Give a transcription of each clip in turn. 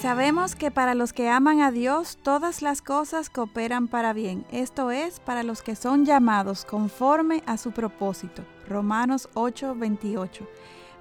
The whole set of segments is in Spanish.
Sabemos que para los que aman a Dios, todas las cosas cooperan para bien. Esto es, para los que son llamados conforme a su propósito. Romanos 8:28.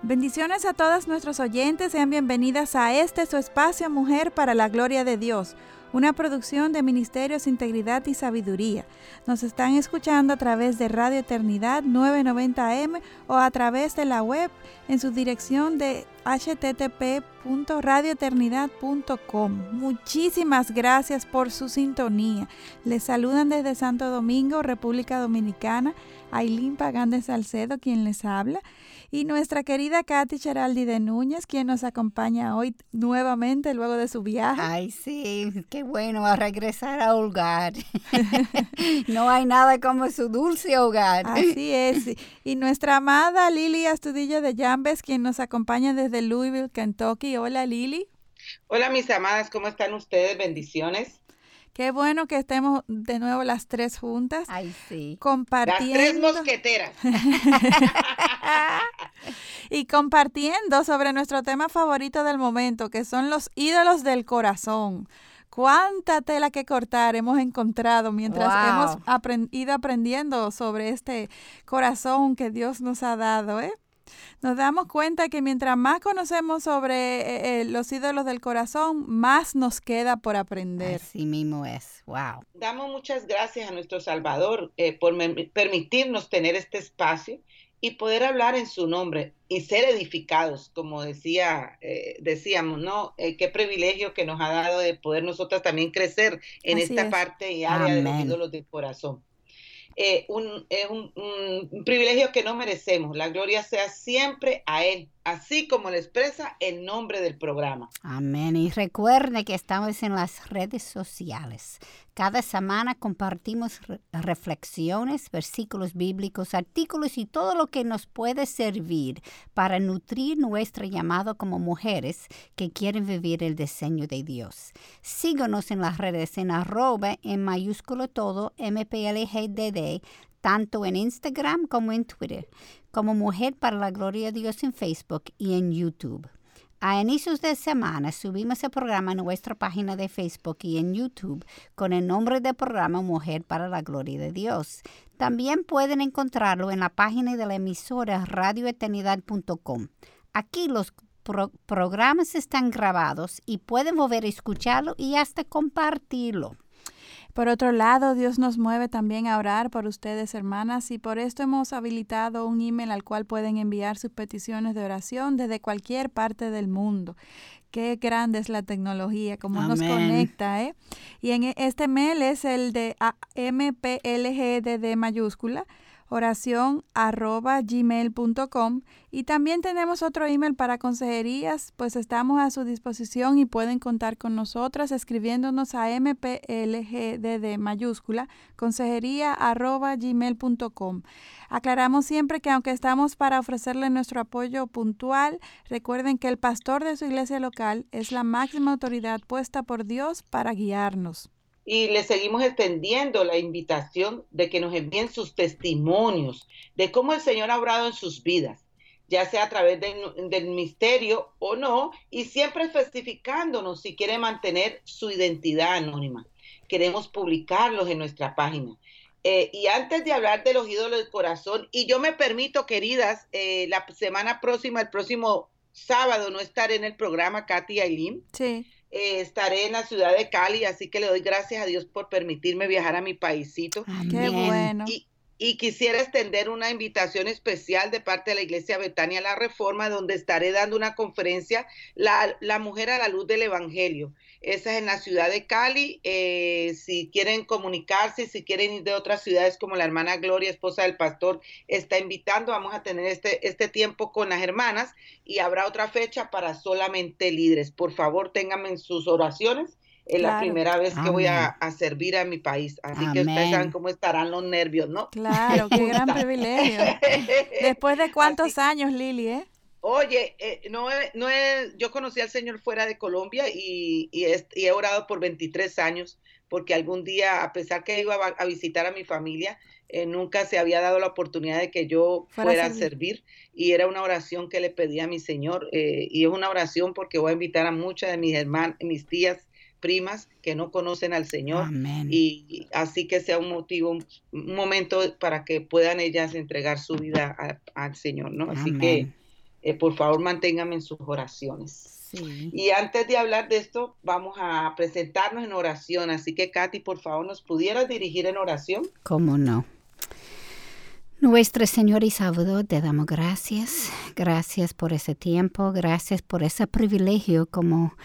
Bendiciones a todas nuestros oyentes, sean bienvenidas a este su espacio Mujer para la Gloria de Dios una producción de Ministerios Integridad y Sabiduría. Nos están escuchando a través de Radio Eternidad 990M o a través de la web en su dirección de http.radioeternidad.com. Muchísimas gracias por su sintonía. Les saludan desde Santo Domingo, República Dominicana, Ailín Pagán de Salcedo, quien les habla y nuestra querida Katy Cheraldi de Núñez, quien nos acompaña hoy nuevamente luego de su viaje. Ay, sí, qué bueno a regresar a hogar. no hay nada como su dulce hogar. Así es. Y nuestra amada Lili Astudillo de Llambes, quien nos acompaña desde Louisville, Kentucky. Hola, Lili. Hola, mis amadas, ¿cómo están ustedes? Bendiciones. Qué bueno que estemos de nuevo las tres juntas. Ay, sí. Compartiendo. Las tres mosqueteras. y compartiendo sobre nuestro tema favorito del momento, que son los ídolos del corazón. Cuánta tela que cortar hemos encontrado mientras hemos ido aprendiendo sobre este corazón que Dios nos ha dado, ¿eh? nos damos cuenta que mientras más conocemos sobre eh, eh, los ídolos del corazón, más nos queda por aprender. Así mismo es, wow. Damos muchas gracias a nuestro Salvador eh, por permitirnos tener este espacio y poder hablar en su nombre y ser edificados, como decía, decíamos, ¿no? qué privilegio que nos ha dado de poder nosotras también crecer en esta parte y área de los ídolos del corazón. Eh, un, es un, privilegio que no merecemos. La gloria sea siempre a Él, así como le expresa el nombre del programa. Amén. Y recuerde que estamos en las redes sociales. Cada semana compartimos reflexiones, versículos bíblicos, artículos y todo lo que nos puede servir para nutrir nuestro llamado como mujeres que quieren vivir el diseño de Dios. Síganos en las redes en arroba en mayúsculo todo MPLGDD tanto en Instagram como en Twitter, como Mujer para la Gloria de Dios en Facebook y en YouTube. A inicios de semana subimos el programa en nuestra página de Facebook y en YouTube con el nombre del programa Mujer para la Gloria de Dios. También pueden encontrarlo en la página de la emisora radioeternidad.com. Aquí los programas están grabados y pueden volver a escucharlo y hasta compartirlo. Por otro lado, Dios nos mueve también a orar por ustedes, hermanas, y por esto hemos habilitado un email al cual pueden enviar sus peticiones de oración desde cualquier parte del mundo. Qué grande es la tecnología, cómo nos conecta, ¿eh? Y en e, este mail es el de MPLGDD mayúscula, oración arroba gmail.com y también tenemos otro email para consejerías, pues estamos a su disposición y pueden contar con nosotras escribiéndonos a mplgdd mayúscula consejería arroba gmail.com. Aclaramos siempre que aunque estamos para ofrecerle nuestro apoyo puntual, recuerden que el pastor de su iglesia local es la máxima autoridad puesta por Dios para guiarnos y le seguimos extendiendo la invitación de que nos envíen sus testimonios de cómo el Señor ha obrado en sus vidas, ya sea a través del misterio o no, y siempre especificándonos si quiere mantener su identidad anónima. Queremos publicarlos en nuestra página. Eh, y antes de hablar de los ídolos del corazón, y yo me permito, queridas, eh, la semana próxima, el próximo sábado, no estaré en el programa Katy Aileen. Sí eh, estaré en la ciudad de Cali, así que le doy gracias a Dios por permitirme viajar a mi paisito. Qué bueno. Y, quisiera extender una invitación especial de parte de la Iglesia Betania La Reforma, donde estaré dando una conferencia, la, Mujer a la Luz del Evangelio. Esa es en la ciudad de Cali. Eh, si quieren comunicarse, si quieren ir de otras ciudades como la hermana Gloria, esposa del pastor, está invitando. Vamos a tener este, este tiempo con las hermanas y habrá otra fecha para solamente líderes. Por favor, ténganme en sus oraciones es la primera vez que voy a, servir a mi país. Así que ustedes saben cómo estarán los nervios, ¿no? Claro, qué gran privilegio. Después de cuántos años, Lili, ¿eh? Oye, eh, no, no yo conocí al Señor fuera de Colombia y, y, he orado por 23 años porque algún día, a pesar que iba a, visitar a mi familia, eh, nunca se había dado la oportunidad de que yo fuera a servir y era una oración que le pedí a mi Señor eh, y es una oración porque voy a invitar a muchas de mis hermanas, mis tías, primas que no conocen al Señor y así que sea un motivo, un, momento para que puedan ellas entregar su vida al Señor, ¿no? Así que eh, por favor manténganme en sus oraciones. Y antes de hablar de esto, vamos a presentarnos en oración. Así que, Katy, por favor, ¿nos pudieras dirigir en oración? ¿Cómo no? Nuestro Señor y Salvador, te damos gracias. Gracias por ese tiempo. Gracias por ese privilegio, como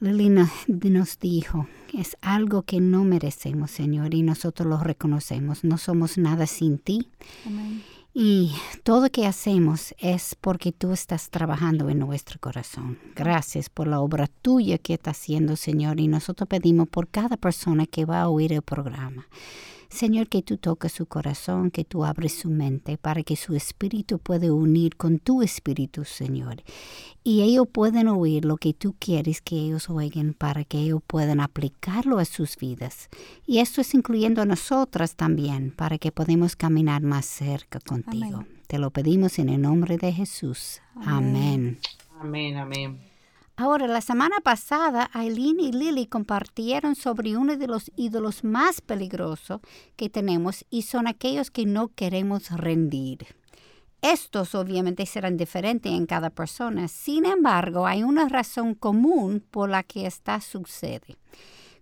Lilina nos dijo. Es algo que no merecemos, Señor, y nosotros lo reconocemos. No somos nada sin ti. Amén. Y todo lo que hacemos es porque tú estás trabajando en nuestro corazón. Gracias por la obra tuya que está haciendo, Señor. Y nosotros pedimos por cada persona que va a oír el programa. Señor, que tú toques su corazón, que tú abres su mente para que su espíritu pueda unir con tu espíritu, Señor. Y ellos pueden oír lo que tú quieres que ellos oigan para que ellos puedan aplicarlo a sus vidas. Y esto es incluyendo a nosotras también, para que podamos caminar más cerca contigo. Te lo pedimos en el nombre de Jesús. Amén. Amén, amén. Ahora, la semana pasada, Aileen y Lily compartieron sobre uno de los ídolos más peligrosos que tenemos y son aquellos que no queremos rendir. Estos obviamente serán diferentes en cada persona, sin embargo, hay una razón común por la que esta sucede.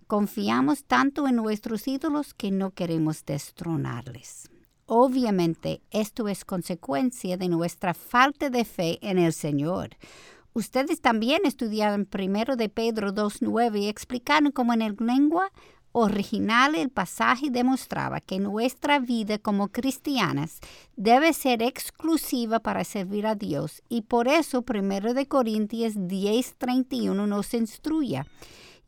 Confiamos tanto en nuestros ídolos que no queremos destronarles. Obviamente, esto es consecuencia de nuestra falta de fe en el Señor. Ustedes también estudiaron primero de Pedro 2.9 y explicaron cómo en el lengua original el pasaje demostraba que nuestra vida como cristianas debe ser exclusiva para servir a Dios y por eso primero de Corintios 10.31 nos instruye,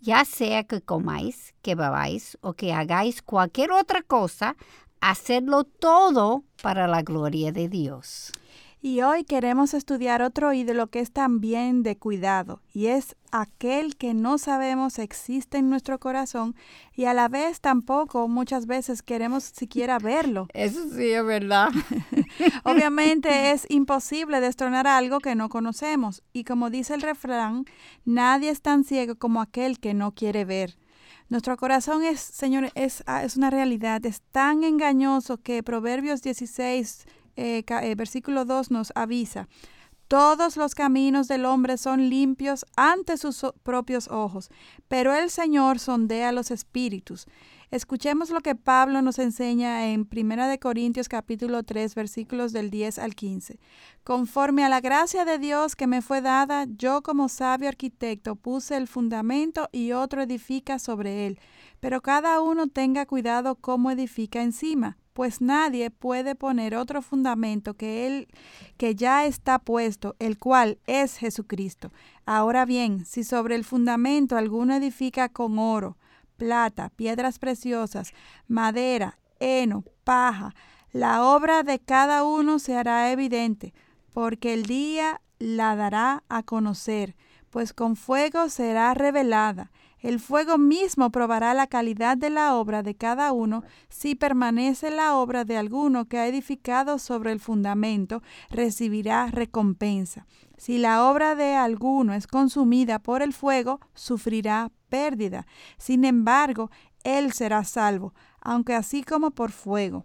ya sea que comáis, que bebáis o que hagáis cualquier otra cosa, hacerlo todo para la gloria de Dios. Y hoy queremos estudiar otro ídolo que es también de cuidado, y es aquel que no sabemos existe en nuestro corazón y a la vez tampoco muchas veces queremos siquiera verlo. Eso sí es verdad. Obviamente es imposible destronar algo que no conocemos, y como dice el refrán, nadie es tan ciego como aquel que no quiere ver. Nuestro corazón es, Señor, es, ah, es una realidad, es tan engañoso que Proverbios 16, eh, eh, versículo 2 nos avisa, todos los caminos del hombre son limpios ante sus propios ojos, pero el Señor sondea los espíritus. Escuchemos lo que Pablo nos enseña en 1 Corintios capítulo 3 versículos del 10 al 15. Conforme a la gracia de Dios que me fue dada, yo como sabio arquitecto puse el fundamento y otro edifica sobre él, pero cada uno tenga cuidado cómo edifica encima pues nadie puede poner otro fundamento que el que ya está puesto, el cual es Jesucristo. Ahora bien, si sobre el fundamento alguno edifica con oro, plata, piedras preciosas, madera, heno, paja, la obra de cada uno se hará evidente, porque el día la dará a conocer, pues con fuego será revelada el fuego mismo probará la calidad de la obra de cada uno. Si permanece la obra de alguno que ha edificado sobre el fundamento, recibirá recompensa. Si la obra de alguno es consumida por el fuego, sufrirá pérdida. Sin embargo, él será salvo, aunque así como por fuego.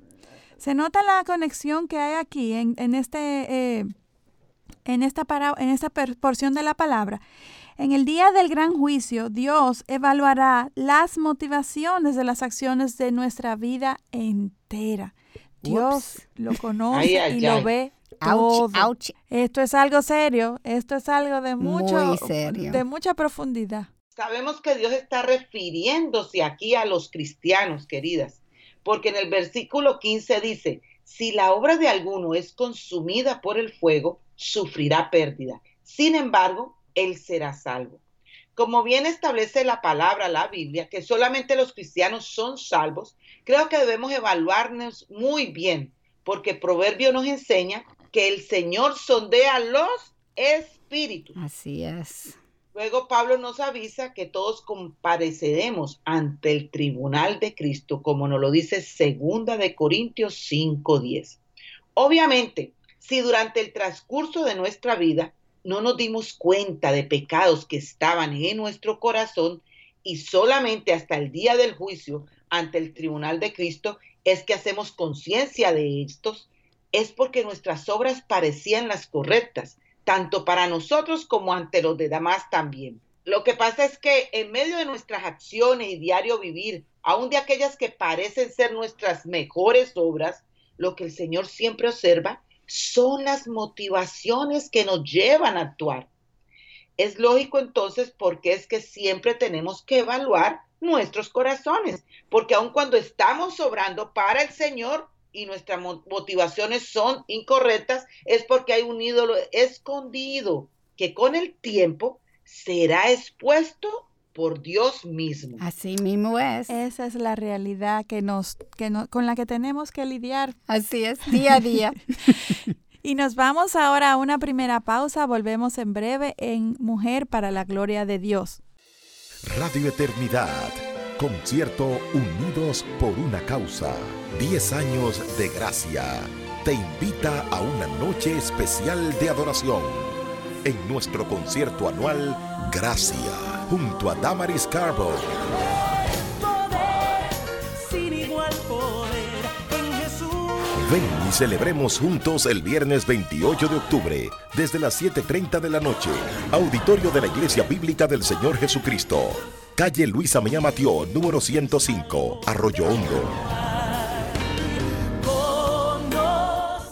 Se nota la conexión que hay aquí en, este, eh, en, esta, en esta porción de la palabra en el día del gran juicio, Dios evaluará las motivaciones de las acciones de nuestra vida entera. Dios lo conoce y lo ve todo. Esto es algo serio, esto es algo de mucho, de mucha profundidad. Sabemos que Dios está refiriéndose aquí a los cristianos, queridas, porque en el versículo 15 dice, si la obra de alguno es consumida por el fuego, sufrirá pérdida. Sin embargo, él será salvo. Como bien establece la palabra, la Biblia, que solamente los cristianos son salvos, creo que debemos evaluarnos muy bien, porque Proverbio nos enseña que el Señor sondea los espíritus. Así es. Luego Pablo nos avisa que todos compareceremos ante el tribunal de Cristo, como nos lo dice segunda de Corintios 5:10. Obviamente, si durante el transcurso de nuestra vida no nos dimos cuenta de pecados que estaban en nuestro corazón y solamente hasta el día del juicio ante el tribunal de Cristo es que hacemos conciencia de estos, es porque nuestras obras parecían las correctas, tanto para nosotros como ante los de demás también. Lo que pasa es que en medio de nuestras acciones y diario vivir, aun de aquellas que parecen ser nuestras mejores obras, lo que el Señor siempre observa son las motivaciones que nos llevan a actuar. Es lógico entonces porque es que siempre tenemos que evaluar nuestros corazones, porque aun cuando estamos obrando para el Señor, y nuestras motivaciones son incorrectas, es porque hay un ídolo escondido que con el tiempo será expuesto por Dios mismo. Así mismo es. Esa es la realidad que nos, que no, con la que tenemos que lidiar. Así es, día a día. y nos vamos ahora a una primera pausa. Volvemos en breve en Mujer para la Gloria de Dios. Radio Eternidad Concierto Unidos por una Causa. 10 años de gracia. Te invita a una noche especial de adoración. En nuestro concierto anual Gracia, junto a Damaris Carbo. Ven y celebremos juntos el viernes 28 de octubre, desde las 7.30 de la noche, auditorio de la Iglesia Bíblica del Señor Jesucristo calle Luisa Meña Matió, número 105, Arroyo Hondo.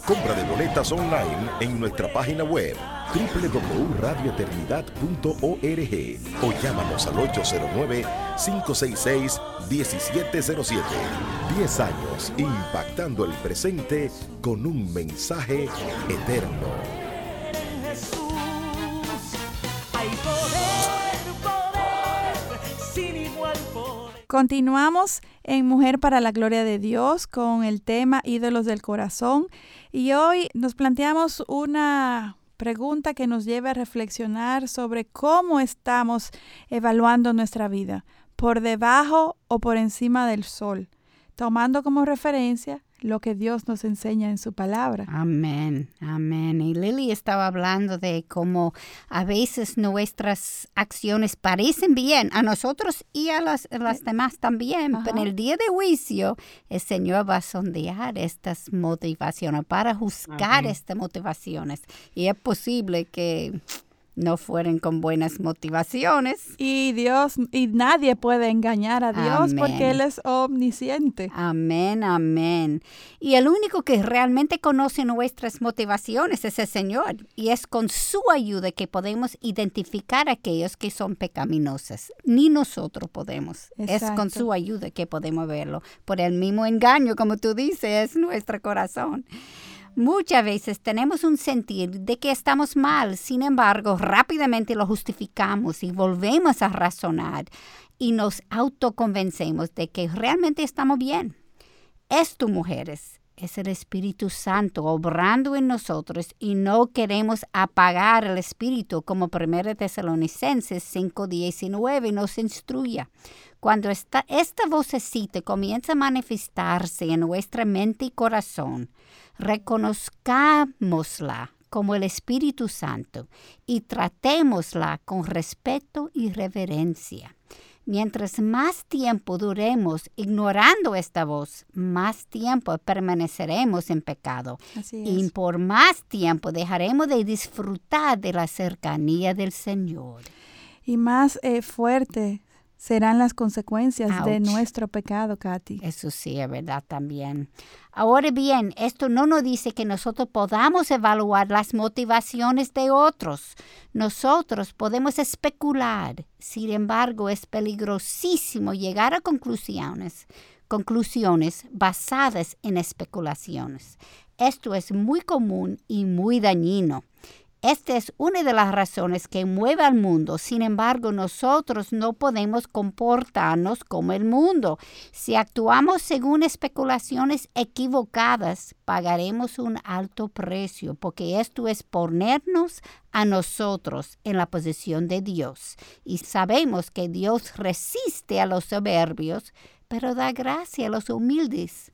Compra de boletas online en nuestra página web www.radioeternidad.org o llámanos al 809-566-1707. 10 años impactando el presente con un mensaje eterno. Continuamos en Mujer para la Gloria de Dios con el tema Ídolos del Corazón. Y hoy nos planteamos una pregunta que nos lleva a reflexionar sobre cómo estamos evaluando nuestra vida, por debajo o por encima del sol, tomando como referencia lo que Dios nos enseña en su palabra. Amén, amén. Y Lily estaba hablando de cómo a veces nuestras acciones parecen bien a nosotros y a las, las demás también, pero en el día de juicio el Señor va a sondear estas motivaciones para juzgar estas motivaciones. Y es posible que no fueron con buenas motivaciones. Y Dios, y nadie puede engañar a Dios porque Él es omnisciente. Amén, amén. Y el único que realmente conoce nuestras motivaciones es el Señor. Y es con su ayuda que podemos identificar a aquellos que son pecaminosos. Ni nosotros podemos. Es con su ayuda que podemos verlo. Por el mismo engaño, como tú dices, es nuestro corazón. Muchas veces tenemos un sentir de que estamos mal, sin embargo, rápidamente lo justificamos y volvemos a razonar y nos autoconvencemos de que realmente estamos bien. Esto, mujeres, es el Espíritu Santo obrando en nosotros y no queremos apagar el Espíritu como 1 Tesalonicenses 5:19 nos instruye. Cuando esta, esta vocecita comienza a manifestarse en nuestra mente y corazón, reconozcámosla como el Espíritu Santo y tratémosla con respeto y reverencia. Mientras más tiempo duremos ignorando esta voz, más tiempo permaneceremos en pecado. Y por más tiempo dejaremos de disfrutar de la cercanía del Señor. Y más eh, fuerte serán las consecuencias de nuestro pecado, Katy. Eso sí, es verdad también. Ahora bien, esto no nos dice que nosotros podamos evaluar las motivaciones de otros. Nosotros podemos especular. Sin embargo, es peligrosísimo llegar a conclusiones, conclusiones basadas en especulaciones. Esto es muy común y muy dañino. Esta es una de las razones que mueve al mundo. Sin embargo, nosotros no podemos comportarnos como el mundo. Si actuamos según especulaciones equivocadas, pagaremos un alto precio, porque esto es ponernos a nosotros en la posición de Dios. Y sabemos que Dios resiste a los soberbios, pero da gracia a los humildes.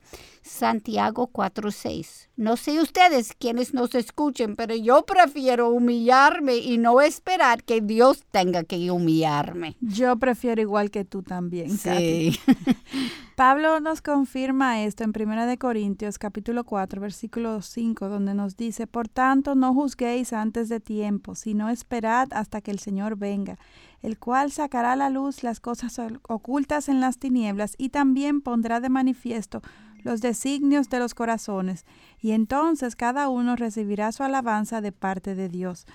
Santiago 4:6. No sé ustedes quienes nos escuchen, pero yo prefiero humillarme y no esperar que Dios tenga que humillarme. Yo prefiero igual que tú también. Sí. Pablo nos confirma esto en 1 Corintios capítulo 4 versículo 5 donde nos dice, por tanto no juzguéis antes de tiempo, sino esperad hasta que el Señor venga el cual sacará a la luz las cosas ocultas en las tinieblas y también pondrá de manifiesto los designios de los corazones, y entonces cada uno recibirá su alabanza de parte de Dios.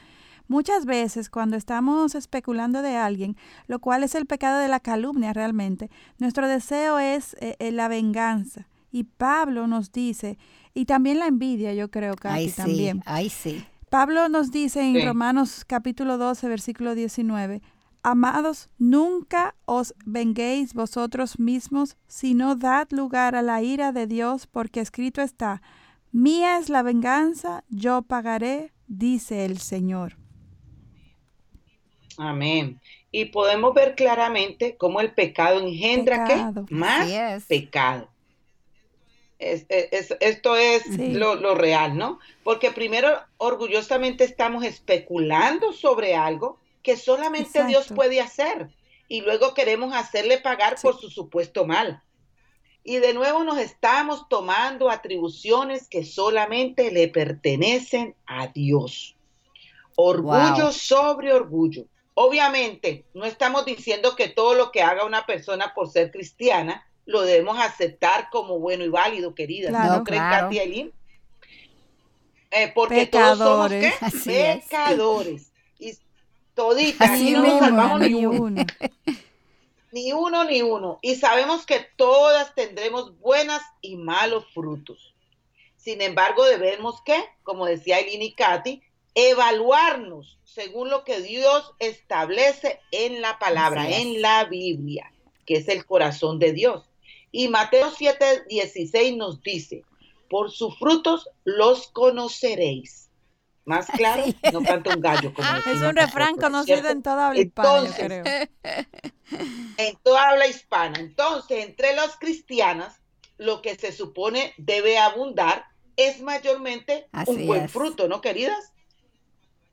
Muchas veces cuando estamos especulando de alguien, lo cual es el pecado de la calumnia realmente, nuestro deseo es eh, eh, la venganza. Y Pablo nos dice, y también la envidia, yo creo, que ay, también. Ay, sí. Pablo nos dice en Romanos capítulo 12, versículo 19, Amados, nunca os venguéis vosotros mismos, sino dad lugar a la ira de Dios, porque escrito está, Mía es la venganza, yo pagaré, dice el Señor. Amén. Y podemos ver claramente cómo el pecado engendra ¿qué? más pecado. esto es lo, lo real, ¿no? Porque primero orgullosamente estamos especulando sobre algo que solamente Dios puede hacer y luego queremos hacerle pagar por su supuesto mal. Y de nuevo nos estamos tomando atribuciones que solamente le pertenecen a Dios. Orgullo sobre orgullo. Obviamente, no estamos diciendo que todo lo que haga una persona por ser cristiana lo debemos aceptar como bueno y válido, querida. ¿No creen, Katia eh, porque todos somos pecadores. Toditas, no nos salvamos ni uno. Ni uno ni uno. Y sabemos que todas tendremos buenas y malos frutos. Sin embargo, debemos que, como decía Eileen y Katy, evaluarnos según lo que Dios establece en la palabra, en la Biblia, que es el corazón de Dios. Y Mateo 7, 16 nos dice, por sus frutos los conoceréis más claro, no canta un gallo. Como es un refrán conocido en toda habla hispana, creo. En toda habla hispana. Entonces, entre las cristianas, lo que se supone debe abundar es mayormente un buen fruto, ¿no, queridas?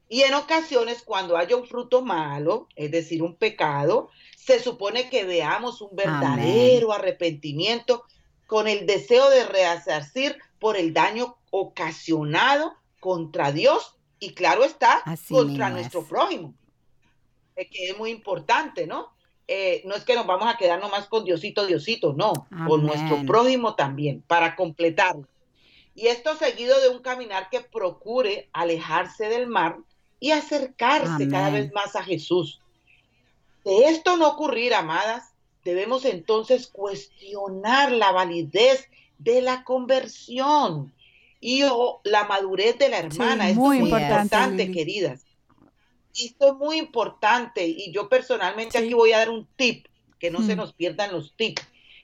Y en ocasiones, cuando haya un fruto malo, es decir, un pecado, se supone que veamos un verdadero arrepentimiento con el deseo de resarcir por el daño ocasionado contra Dios y claro está, contra nuestro prójimo, que es muy importante, ¿no? Eh, no es que nos vamos a quedar nomás con Diosito, Diosito, no, con nuestro prójimo también, para completarlo. Y esto seguido de un caminar que procure alejarse del mar y acercarse cada vez más a Jesús. De esto no ocurrir, amadas, debemos entonces cuestionar la validez de la conversión y la madurez de la hermana. es muy importante, queridas. Esto es muy importante y yo personalmente aquí voy a dar un tip, que no se mm. nos pierdan los tips.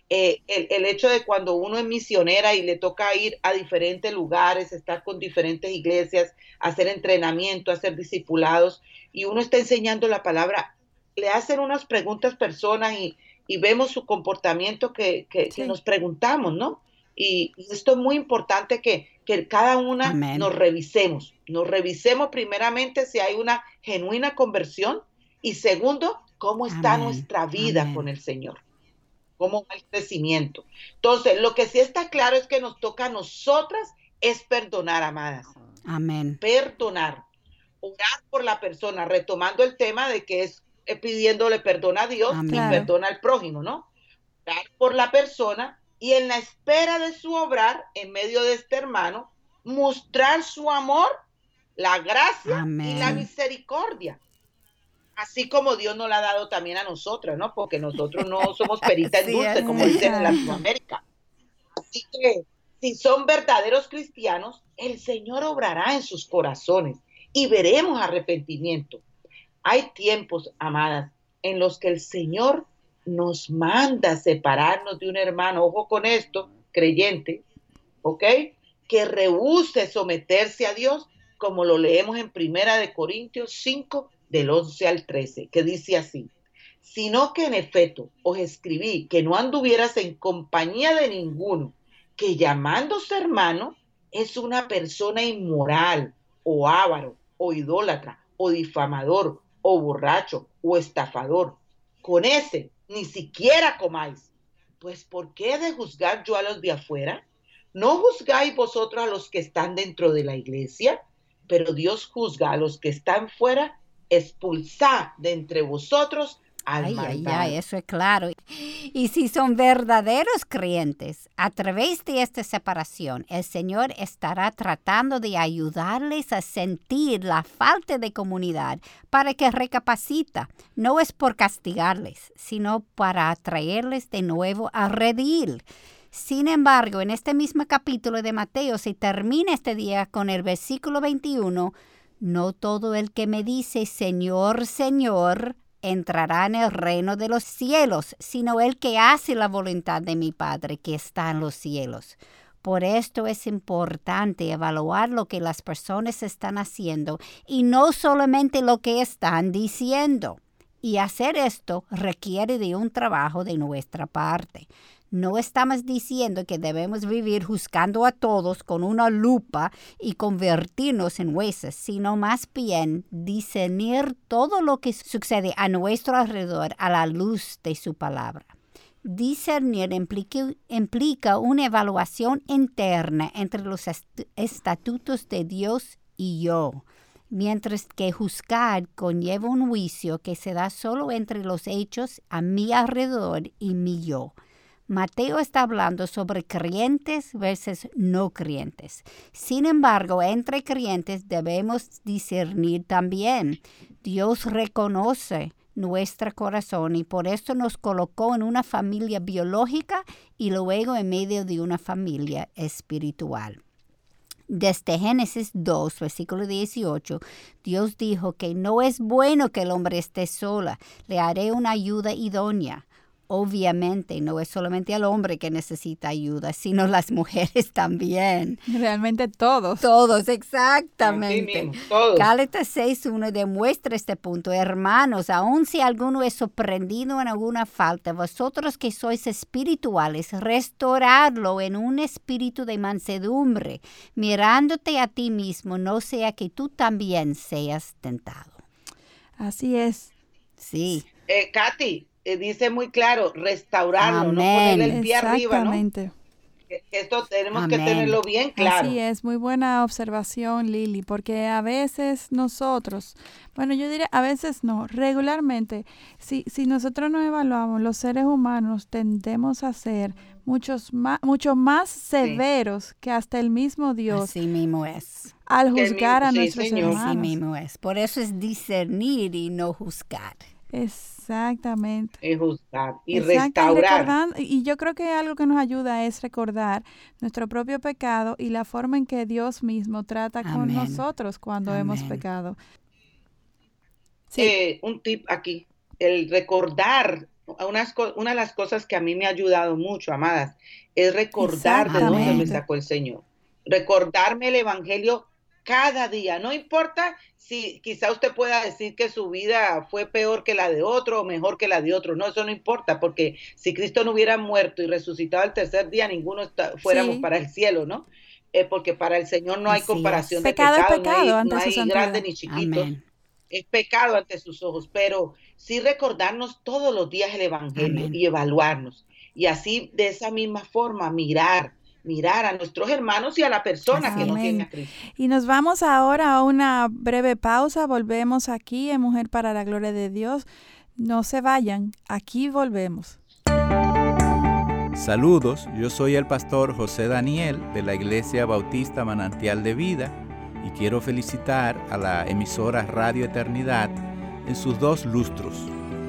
Eh, el, hecho de cuando uno es misionera y le toca ir a diferentes lugares, estar con diferentes iglesias, hacer entrenamiento, hacer discipulados, y uno está enseñando la palabra, le hacen unas preguntas personas y, vemos su comportamiento que, que nos preguntamos, ¿no? Y, esto es muy importante que, cada una nos revisemos. Nos revisemos primeramente si hay una genuina conversión y segundo, cómo está nuestra vida con el Señor. Cómo va el crecimiento. Entonces, lo que sí está claro es que nos toca a nosotras es perdonar, amadas. Amén. Perdonar. Orar por la persona, retomando el tema de que es eh, pidiéndole perdón a Dios y perdón al prójimo, ¿no? Orar por la persona y en la espera de su obrar en medio de este hermano, mostrar su amor, la gracia y la misericordia. Así como Dios nos la ha dado también a nosotras, ¿no? Porque nosotros no somos peritas en dulce, como dicen en Latinoamérica. Así que si son verdaderos cristianos, el Señor obrará en sus corazones y veremos arrepentimiento. Hay tiempos, amadas, en los que el Señor nos manda separarnos de un hermano, ojo con esto, creyente, ¿ok? Que rehúse someterse a Dios, como lo leemos en Primera de Corintios 5, del 11 al 13, que dice así, sino que en efecto os escribí que no anduvieras en compañía de ninguno, que llamándose hermano es una persona inmoral, o avaro, o idólatra, o difamador, o borracho, o estafador. Con ese ni siquiera comáis. Pues ¿por qué de juzgar yo a los de afuera? ¿No juzgáis vosotros a los que están dentro de la iglesia? Pero Dios juzga a los que están fuera, expulsad de entre vosotros Ay, ay, ay, eso es claro. Y si son verdaderos creyentes, a través de esta separación, el Señor estará tratando de ayudarles a sentir la falta de comunidad para que recapacita. No es por castigarles, sino para atraerles de nuevo a redil. Sin embargo, en este mismo capítulo de Mateo se termina este día con el versículo 21. No todo el que me dice Señor, Señor, entrará en el reino de los cielos, sino el que hace la voluntad de mi Padre que está en los cielos. Por esto es importante evaluar lo que las personas están haciendo y no solamente lo que están diciendo. Y hacer esto requiere de un trabajo de nuestra parte. No estamos diciendo que debemos vivir juzgando a todos con una lupa y convertirnos en jueces, sino más bien discernir todo lo que sucede a nuestro alrededor a la luz de su palabra. Discernir implica, implica una evaluación interna entre los estatutos de Dios y yo, mientras que juzgar conlleva un juicio que se da solo entre los hechos a mi alrededor y mi yo. Mateo está hablando sobre creyentes versus no creyentes. Sin embargo, entre creyentes debemos discernir también. Dios reconoce nuestro corazón y por esto nos colocó en una familia biológica y luego en medio de una familia espiritual. Desde Génesis 2, versículo 18, Dios dijo que no es bueno que el hombre esté sola, le haré una ayuda idónea. Obviamente no es solamente el hombre que necesita ayuda, sino las mujeres también. Realmente todos. Todos, exactamente. Gálatas 6.1 demuestra este punto. Hermanos, aun si alguno es sorprendido en alguna falta, vosotros que sois espirituales, restauradlo en un espíritu de mansedumbre, mirándote a ti mismo, no sea que tú también seas tentado. Así es. Sí. Eh, Katy, eh, dice muy claro, restaurarlo, no ponerle el pie arriba, ¿no? Esto tenemos que tenerlo bien claro. Así es, muy buena observación, Lili, porque a veces nosotros, bueno, yo diría a veces no, regularmente, si, si nosotros nos evaluamos, los seres humanos tendemos a ser muchos más, mucho más severos que hasta el mismo Dios. Así mismo es. Al juzgar a nuestros hermanos. Así mismo es. Por eso es discernir y no juzgar. Exactamente. Y juzgar y restaurar. Y, yo creo que algo que nos ayuda es recordar nuestro propio pecado y la forma en que Dios mismo trata con nosotros cuando hemos pecado. Sí. Eh, un tip aquí, el recordar, unas, una de las cosas que a mí me ha ayudado mucho, amadas, es recordar de dónde me sacó el Señor. Recordarme el Evangelio cada día, no importa si quizá usted pueda decir que su vida fue peor que la de otro o mejor que la de otro, no, eso no importa, porque si Cristo no hubiera muerto y resucitado el tercer día, ninguno fuéramos para el cielo, ¿no? Eh, porque para el Señor no hay comparación de pecado, pecado no hay, grande ni chiquito. Es pecado ante sus ojos, pero sí recordarnos todos los días el Evangelio y evaluarnos. Y así, de esa misma forma, mirar mirar a nuestros hermanos y a la persona que no tiene a Cristo. Y nos vamos ahora a una breve pausa. Volvemos aquí en Mujer para la Gloria de Dios. No se vayan, aquí volvemos. Saludos, yo soy el pastor José Daniel de la Iglesia Bautista Manantial de Vida y quiero felicitar a la emisora Radio Eternidad en sus dos lustros,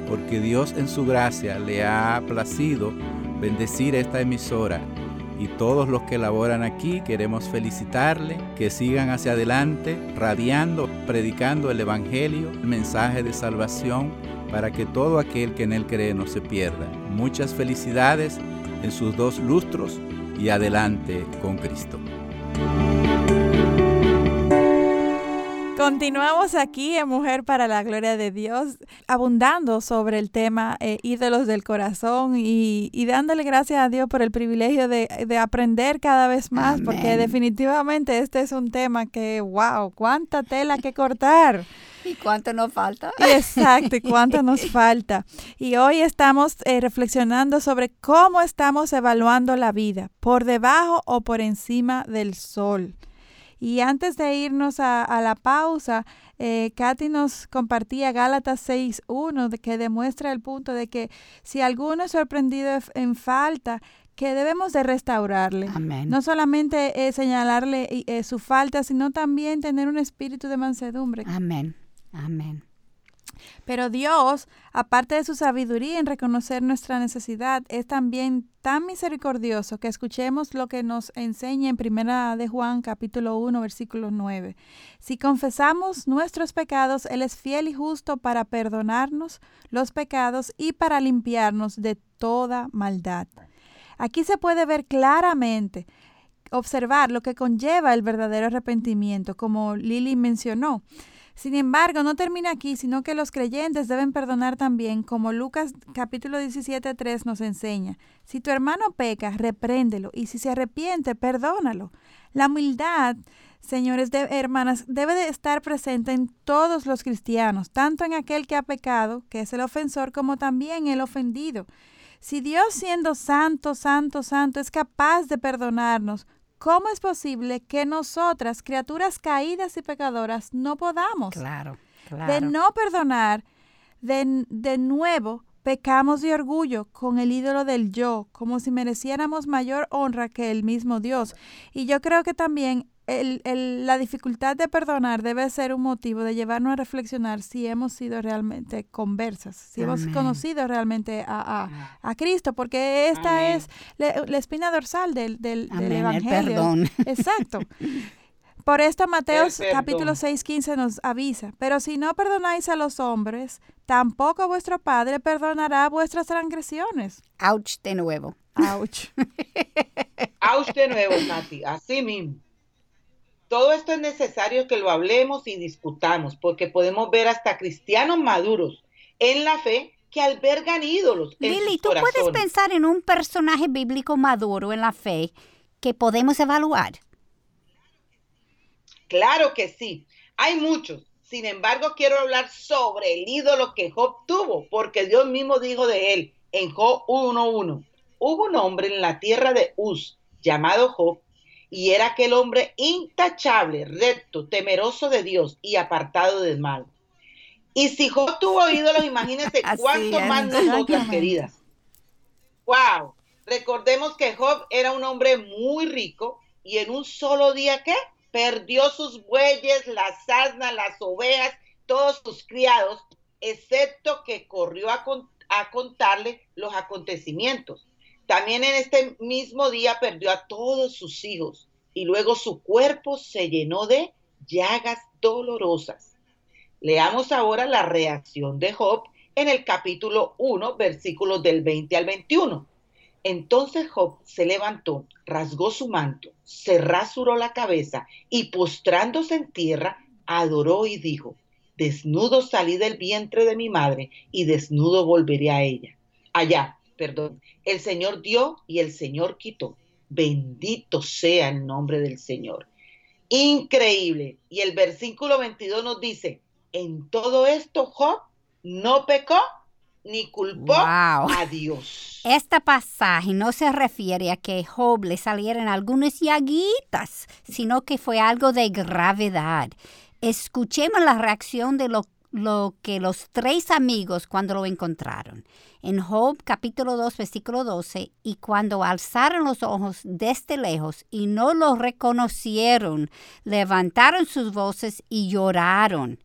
porque Dios en su gracia le ha placido bendecir esta emisora y todos los que laboran aquí queremos felicitarle, que sigan hacia adelante, radiando, predicando el Evangelio, el mensaje de salvación, para que todo aquel que en él cree no se pierda. Muchas felicidades en sus dos lustros y adelante con Cristo. Continuamos aquí en Mujer para la Gloria de Dios, abundando sobre el tema eh, ídolos del corazón y, dándole gracias a Dios por el privilegio de, aprender cada vez más, porque definitivamente este es un tema que, wow, cuánta tela que cortar. ¿Y cuánto nos falta? Exacto, y cuánto nos falta. Y hoy estamos eh, reflexionando sobre cómo estamos evaluando la vida, por debajo o por encima del sol. Y antes de irnos a, la pausa, eh, Katy nos compartía Gálatas 6.1, que demuestra el punto de que si alguno es sorprendido en falta, que debemos de restaurarle. No solamente eh, señalarle eh, su falta, sino también tener un espíritu de mansedumbre. Amén. Amén. Pero Dios, aparte de su sabiduría en reconocer nuestra necesidad, es también tan misericordioso que escuchemos lo que nos enseña en Primera de Juan capítulo 1 versículo 9. Si confesamos nuestros pecados, Él es fiel y justo para perdonarnos los pecados y para limpiarnos de toda maldad. Aquí se puede ver claramente observar lo que conlleva el verdadero arrepentimiento, como Lili mencionó. Sin embargo, no termina aquí, sino que los creyentes deben perdonar también, como Lucas capítulo 17, 3 nos enseña. Si tu hermano peca, repréndelo, y si se arrepiente, perdónalo. La humildad, señores de hermanas, debe de estar presente en todos los cristianos, tanto en aquel que ha pecado, que es el ofensor, como también el ofendido. Si Dios siendo santo, santo, santo, es capaz de perdonarnos, ¿cómo es posible que nosotras, criaturas caídas y pecadoras, no podamos? Claro, De no perdonar, de, de nuevo pecamos de orgullo con el ídolo del yo, como si mereciéramos mayor honra que el mismo Dios. Y yo creo que también el, la dificultad de perdonar debe ser un motivo de llevarnos a reflexionar si hemos sido realmente conversas, si hemos conocido realmente a, Cristo, porque esta es la, espina dorsal del, del, Evangelio. Exacto. Por esto Mateos capítulo 6, 15 nos avisa, pero si no perdonáis a los hombres, tampoco vuestro Padre perdonará vuestras transgresiones. Ouch de nuevo. Ouch. Ouch de nuevo, Nati, así mismo. Todo esto es necesario que lo hablemos y discutamos, porque podemos ver hasta cristianos maduros en la fe que albergan ídolos. En Lili, ¿tú puedes pensar en un personaje bíblico maduro en la fe que podemos evaluar? Claro que sí, hay muchos. Sin embargo, quiero hablar sobre el ídolo que Job tuvo, porque Dios mismo dijo de él en Job 1.1. Hubo un hombre en la tierra de Uz llamado Job y era aquel hombre intachable, recto, temeroso de Dios y apartado del mal. Y si Job tuvo ídolos, imagínense cuánto más nosotras, queridas. Wow. Recordemos que Job era un hombre muy rico y en un solo día, ¿qué? Perdió sus bueyes, las asnas, las ovejas, todos sus criados, excepto que corrió a, a contarle los acontecimientos. También en este mismo día perdió a todos sus hijos y luego su cuerpo se llenó de llagas dolorosas. Leamos ahora la reacción de Job en el capítulo 1, versículos del 20 al 21. Entonces Job se levantó, rasgó su manto, se rasuró la cabeza y postrándose en tierra, adoró y dijo, desnudo salí del vientre de mi madre y desnudo volveré a ella. Allá, perdón, el Señor dio y el Señor quitó. Bendito sea el nombre del Señor. Increíble. Y el versículo 22 nos dice, en todo esto Job no pecó ni culpó a Dios. Este pasaje no se refiere a que Job le salieran algunas llaguitas, sino que fue algo de gravedad. Escuchemos la reacción de lo, lo que los tres amigos cuando lo encontraron en Job capítulo 2 versículo 12, y cuando alzaron los ojos desde lejos y no lo reconocieron, levantaron sus voces y lloraron.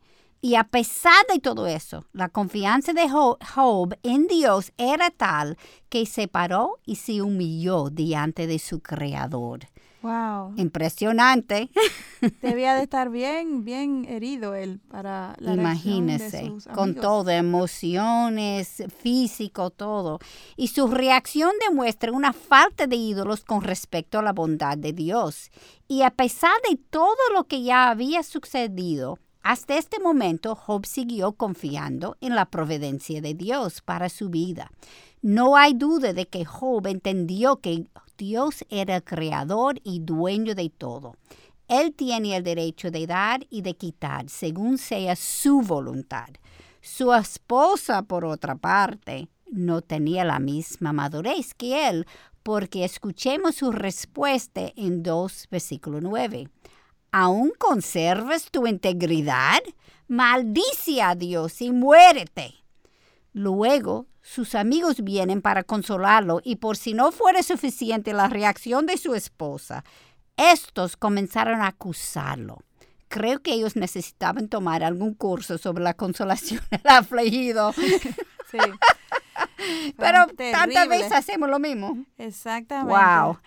Y a pesar de todo eso, la confianza de Job en Dios era tal que se paró y se humilló diante de su creador. Wow. Impresionante. Debía de estar bien, bien herido él para la Imagínese, de sus con todo, emociones, físico, todo. Y su reacción demuestra una falta de ídolos con respecto a la bondad de Dios. Y a pesar de todo lo que ya había sucedido, hasta este momento, Job siguió confiando en la providencia de Dios para su vida. No hay duda de que Job entendió que Dios era el creador y dueño de todo. Él tiene el derecho de dar y de quitar según sea su voluntad. Su esposa, por otra parte, no tenía la misma madurez que él, porque escuchemos su respuesta en 2, versículo 9. ¿Aún conservas tu integridad? Maldice a Dios y muérete. Luego sus amigos vienen para consolarlo y por si no fuera suficiente la reacción de su esposa, estos comenzaron a acusarlo. Creo que ellos necesitaban tomar algún curso sobre la consolación del afligido. Sí. Pero tantas veces hacemos lo mismo. Exactamente. Wow.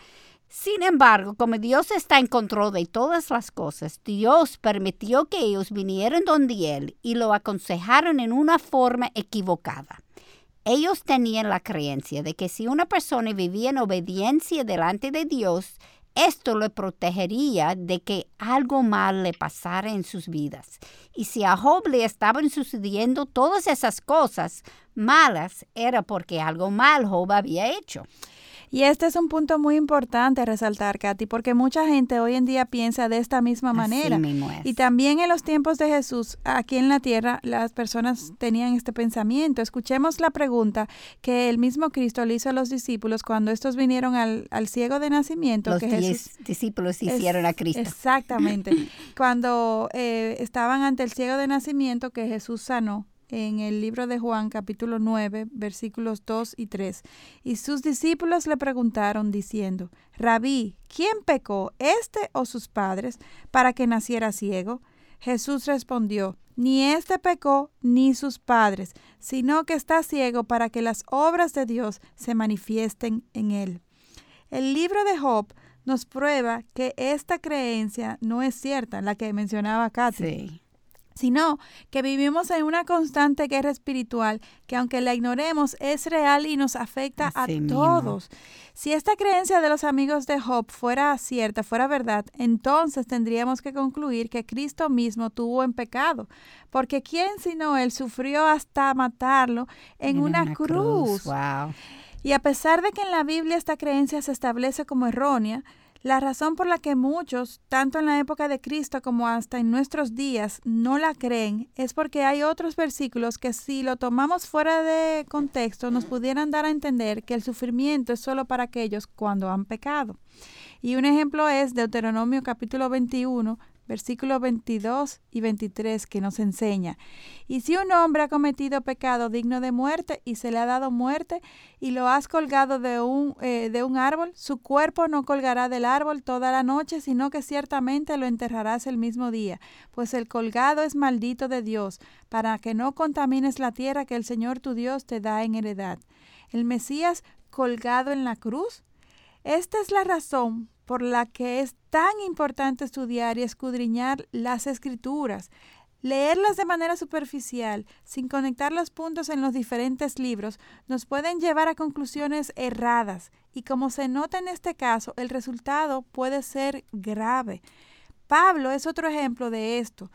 Sin embargo, como Dios está en control de todas las cosas, Dios permitió que ellos vinieran donde Él y lo aconsejaron en una forma equivocada. Ellos tenían la creencia de que si una persona vivía en obediencia delante de Dios, esto le protegería de que algo mal le pasara en sus vidas. Y si a Job le estaban sucediendo todas esas cosas malas, era porque algo mal Job había hecho. Y este es un punto muy importante resaltar, Katy, porque mucha gente hoy en día piensa de esta misma manera. Y también en los tiempos de Jesús, aquí en la tierra, las personas tenían este pensamiento. Escuchemos la pregunta que el mismo Cristo le hizo a los discípulos cuando estos vinieron al, ciego de nacimiento. Los que diez discípulos hicieron a Cristo. Exactamente. cuando eh, estaban ante el ciego de nacimiento que Jesús sanó en el libro de Juan capítulo 9 versículos 2 y 3. Y sus discípulos le preguntaron diciendo, Rabí, ¿quién pecó, este o sus padres, para que naciera ciego? Jesús respondió, ni este pecó ni sus padres, sino que está ciego para que las obras de Dios se manifiesten en él. El libro de Job nos prueba que esta creencia no es cierta, la que mencionaba Kathy sino que vivimos en una constante guerra espiritual que aunque la ignoremos es real y nos afecta a todos. Si esta creencia de los amigos de Job fuera cierta, fuera verdad, entonces tendríamos que concluir que Cristo mismo tuvo en pecado, porque ¿quién sino Él sufrió hasta matarlo en, una, cruz? Y a pesar de que en la Biblia esta creencia se establece como errónea, la razón por la que muchos, tanto en la época de Cristo como hasta en nuestros días, no la creen es porque hay otros versículos que si lo tomamos fuera de contexto nos pudieran dar a entender que el sufrimiento es solo para aquellos cuando han pecado. Y un ejemplo es Deuteronomio capítulo 21, versículos 22 y 23 que nos enseña. Y si un hombre ha cometido pecado digno de muerte y se le ha dado muerte y lo has colgado de un, eh, de un árbol, su cuerpo no colgará del árbol toda la noche, sino que ciertamente lo enterrarás el mismo día, pues el colgado es maldito de Dios, para que no contamines la tierra que el Señor tu Dios te da en heredad. El Mesías colgado en la cruz. Esta es la razón por la que es tan importante estudiar y escudriñar las escrituras. Leerlas de manera superficial, sin conectar los puntos en los diferentes libros, nos pueden llevar a conclusiones erradas y como se nota en este caso, el resultado puede ser grave. Pablo es otro ejemplo de esto.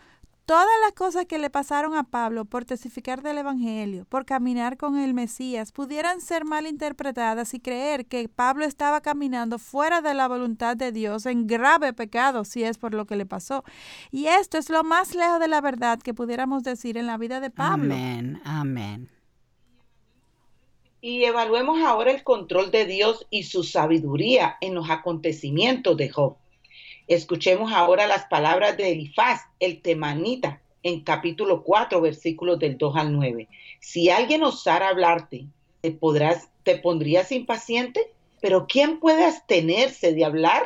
Todas las cosas que le pasaron a Pablo por testificar del Evangelio, por caminar con el Mesías, pudieran ser mal interpretadas y creer que Pablo estaba caminando fuera de la voluntad de Dios en grave pecado, si es por lo que le pasó. Y esto es lo más lejos de la verdad que pudiéramos decir en la vida de Pablo. Amén, amén. Y evaluemos ahora el control de Dios y su sabiduría en los acontecimientos de Job. Escuchemos ahora las palabras de Elifaz, el temanita, en capítulo 4, versículos del 2 al 9. Si alguien osara hablarte, te, pondrías impaciente, pero ¿quién puede abstenerse de hablar?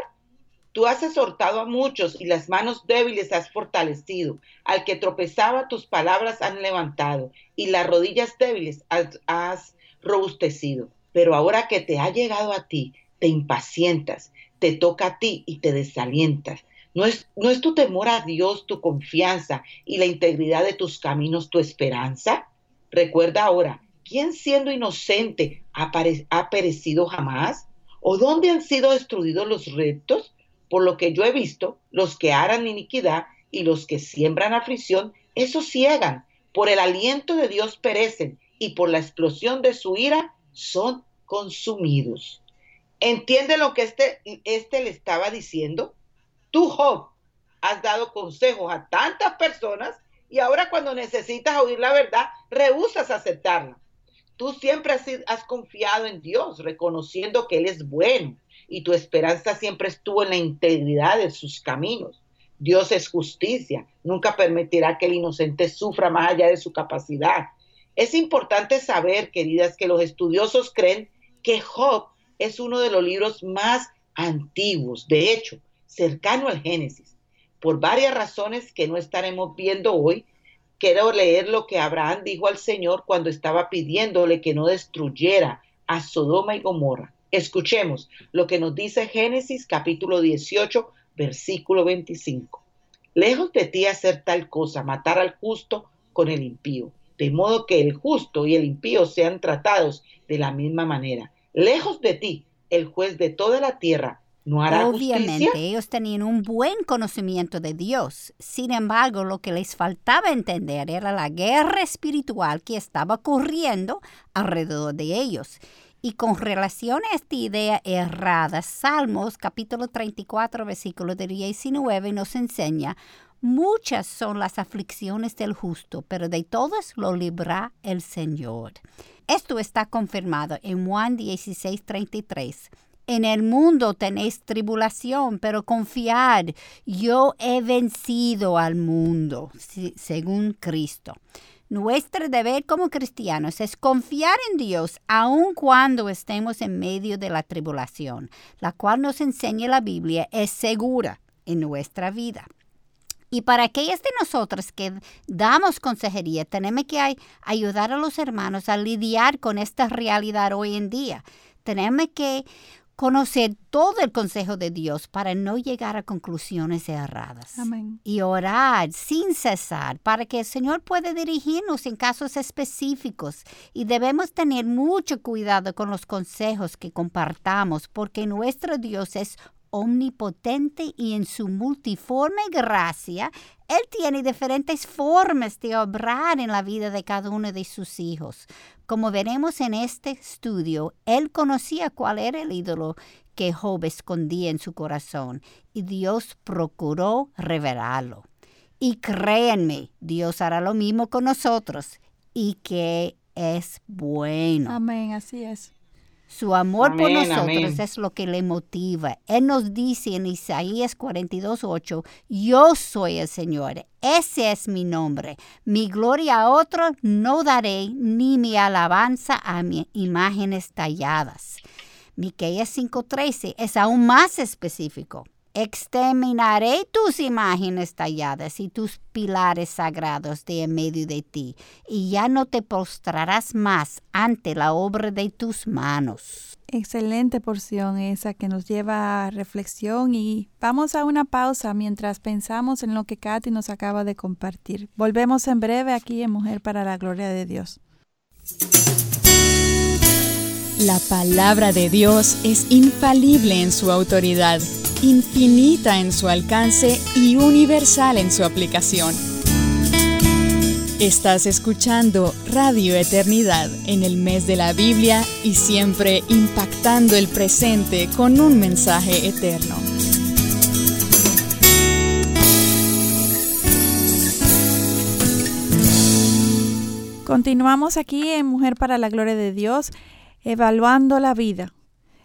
Tú has exhortado a muchos y las manos débiles has fortalecido. Al que tropezaba tus palabras han levantado y las rodillas débiles has, robustecido. Pero ahora que te ha llegado a ti, te impacientas, te toca a ti y te desalientas. ¿No es, ¿No es tu temor a Dios tu confianza y la integridad de tus caminos tu esperanza? Recuerda ahora, ¿quién siendo inocente ha, perecido jamás? ¿O dónde han sido destruidos los rectos? Por lo que yo he visto, los que harán iniquidad y los que siembran aflicción, esos ciegan. Por el aliento de Dios perecen y por la explosión de su ira son consumidos. ¿Entiende lo que este, este le estaba diciendo? Tú, Job, has dado consejos a tantas personas y ahora cuando necesitas oír la verdad, rehusas aceptarla. Tú siempre has, has confiado en Dios, reconociendo que Él es bueno y tu esperanza siempre estuvo en la integridad de sus caminos. Dios es justicia, nunca permitirá que el inocente sufra más allá de su capacidad. Es importante saber, queridas, que los estudiosos creen que Job es uno de los libros más antiguos, de hecho, cercano al Génesis. Por varias razones que no estaremos viendo hoy, quiero leer lo que Abraham dijo al Señor cuando estaba pidiéndole que no destruyera a Sodoma y Gomorra. Escuchemos lo que nos dice Génesis capítulo 18, versículo 25. Lejos de ti hacer tal cosa, matar al justo con el impío, de modo que el justo y el impío sean tratados de la misma manera. Lejos de ti, el juez de toda la tierra, ¿No hará Obviamente, ellos tenían un buen conocimiento de Dios. Sin embargo, lo que les faltaba entender era la guerra espiritual que estaba ocurriendo alrededor de ellos. Y con relación a esta idea errada, Salmos capítulo 34, versículo 19 nos enseña, muchas son las aflicciones del justo, pero de todas lo libra el Señor. Esto está confirmado en Juan 16, 33. En el mundo tenéis tribulación, pero confiad, yo he vencido al mundo, según Cristo. Nuestro deber como cristianos es confiar en Dios aun cuando estemos en medio de la tribulación, la cual nos enseña la Biblia es segura en nuestra vida. Y para aquellas de nosotras que damos consejería, tenemos que ayudar a los hermanos a lidiar con esta realidad hoy en día. Tenemos que conocer todo el consejo de Dios para no llegar a conclusiones erradas. Amén. Y orar sin cesar para que el Señor pueda dirigirnos en casos específicos. Y debemos tener mucho cuidado con los consejos que compartamos porque nuestro Dios es omnipotente y en su multiforme gracia, Él tiene diferentes formas de obrar en la vida de cada uno de sus hijos. Como veremos en este estudio, Él conocía cuál era el ídolo que Job escondía en su corazón y Dios procuró revelarlo. Y créanme, Dios hará lo mismo con nosotros y que es bueno. Amén, así es. Su amor por nosotros es lo que le motiva. Él nos dice en Isaías 42.8, yo soy el Señor, ese es mi nombre. Mi gloria a otro no daré, ni mi alabanza a mis imágenes talladas. Miqueas 5.13 es aún más específico. Exterminaré tus imágenes talladas y tus pilares sagrados de en medio de ti, y ya no te postrarás más ante la obra de tus manos. Excelente porción esa que nos lleva a reflexión y vamos a una pausa mientras pensamos en lo que Katy nos acaba de compartir. Volvemos en breve aquí en Mujer para la Gloria de Dios. La palabra de Dios es infalible en su autoridad infinita en su alcance y universal en su aplicación. Estás escuchando Radio Eternidad en el mes de la Biblia y siempre impactando el presente con un mensaje eterno. Continuamos aquí en Mujer para la Gloria de Dios, evaluando la vida